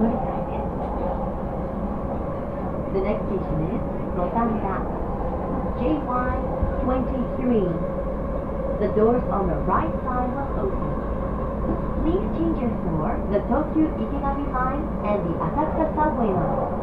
The next station is Gotanda, JY23. The doors on the right side will open. Please change your floor, the Tokyu Ikegami line and the Asakusa subway line.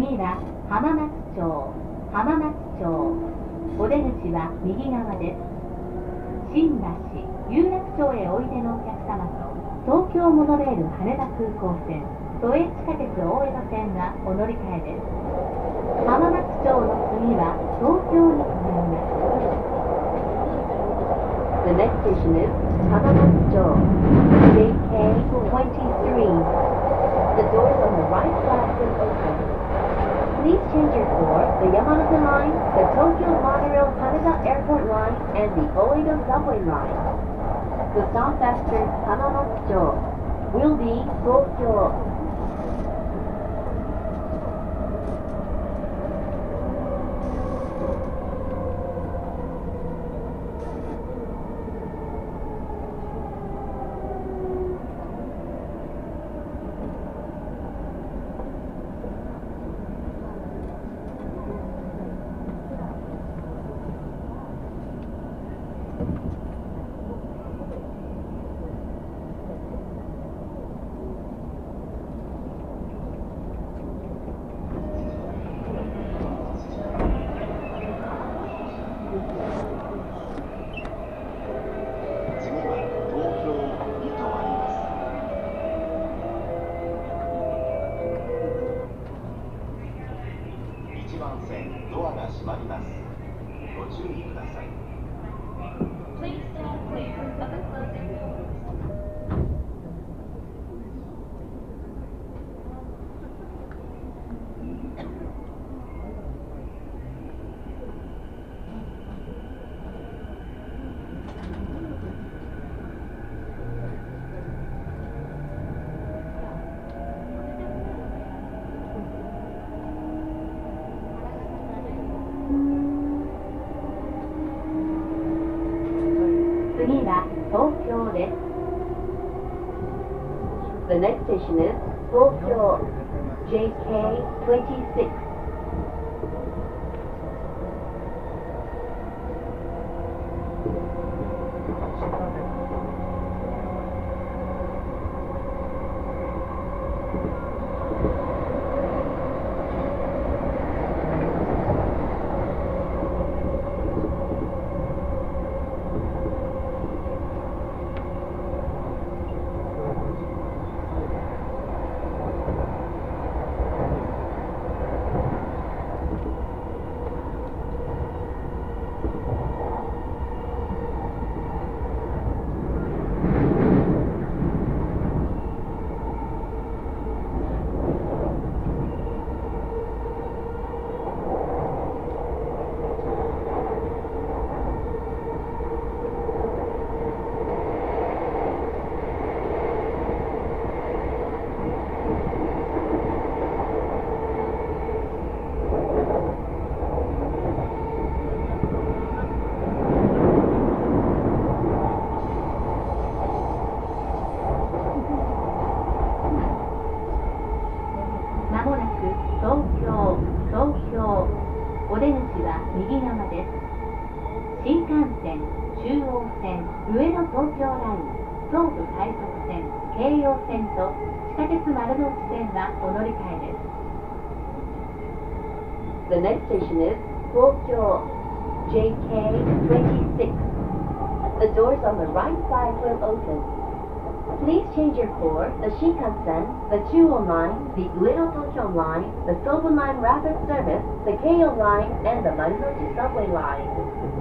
次は浜松町浜松町お出口は右側です新橋有楽町へおいでのお客様と東京モノレール羽田空港線都営地下鉄大江戸線がお乗り換えです浜松町の次は東京に停まります The next station is 浜松町 JK23 The doors on the right side will open Please change your for the Yamanote Line, the Tokyo Monorail Haneda Airport Line, and the Oedo Subway Line. The stop after Hamamatsu will be Tokyo.「次は東京です。The next station is 東京 JK26. の地点はお乗り換えです。The next station is Tokyo JK26. The doors on the right side will open. Please change your core, the Shinkansen, the Chuo Line, the Little Tokyo Line, the Sobu Line Rapid Service, the Keiyo Line, and the Marunouchi Subway Line.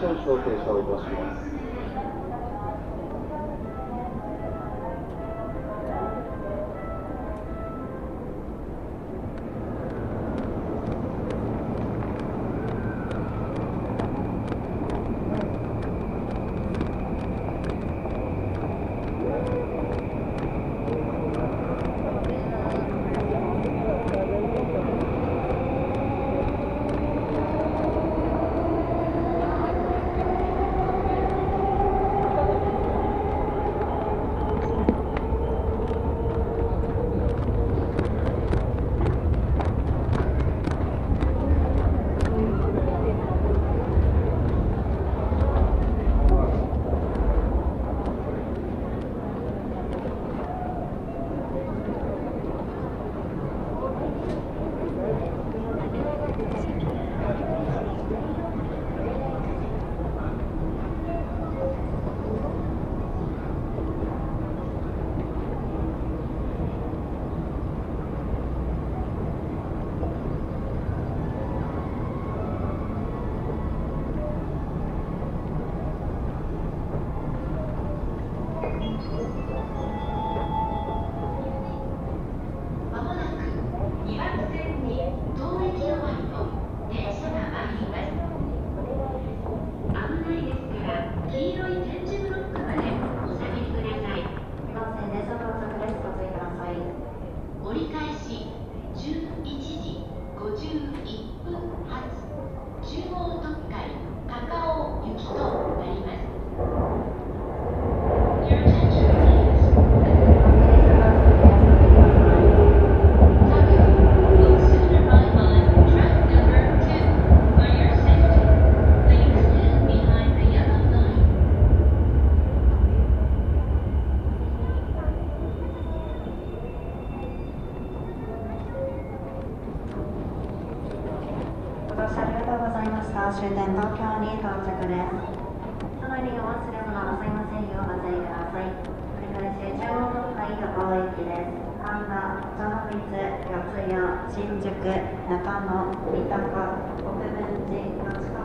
少々停車をいたします。長光四谷新宿中野三鷹国分寺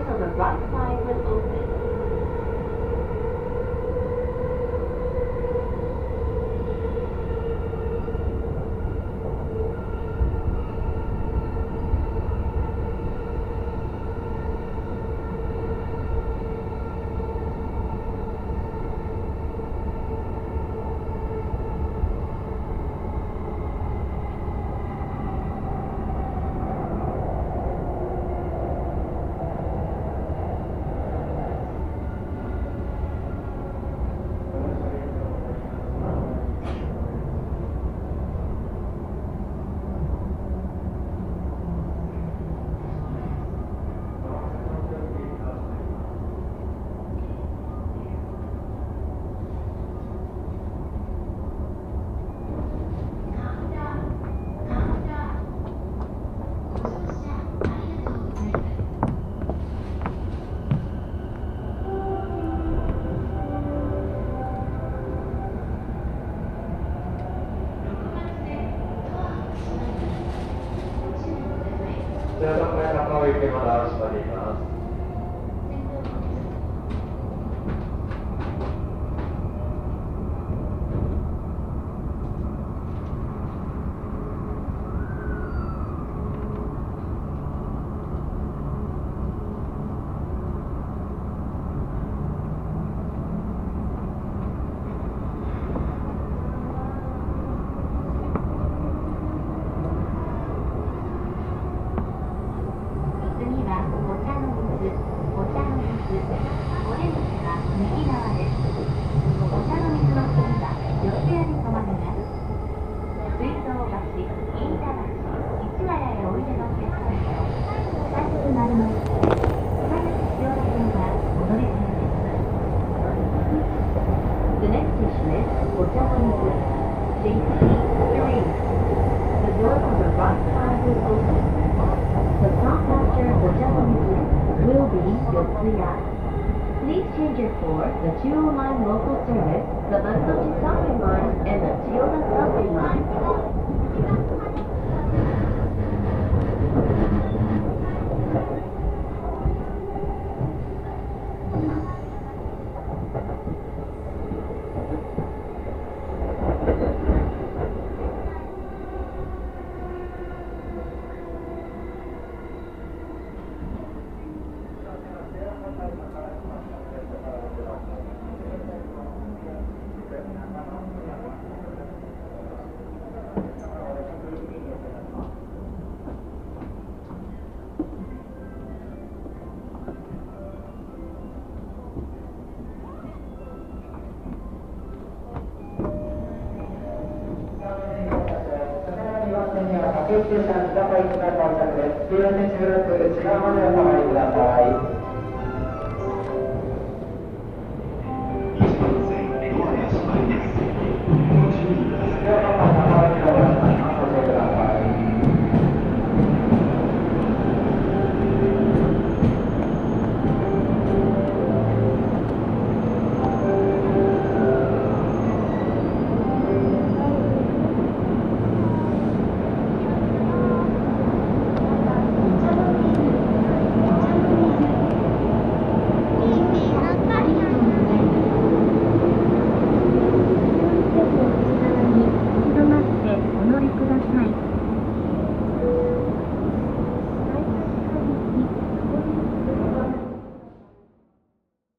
doors on the right side will open. 南高行きの到着です。黄色選手内側までお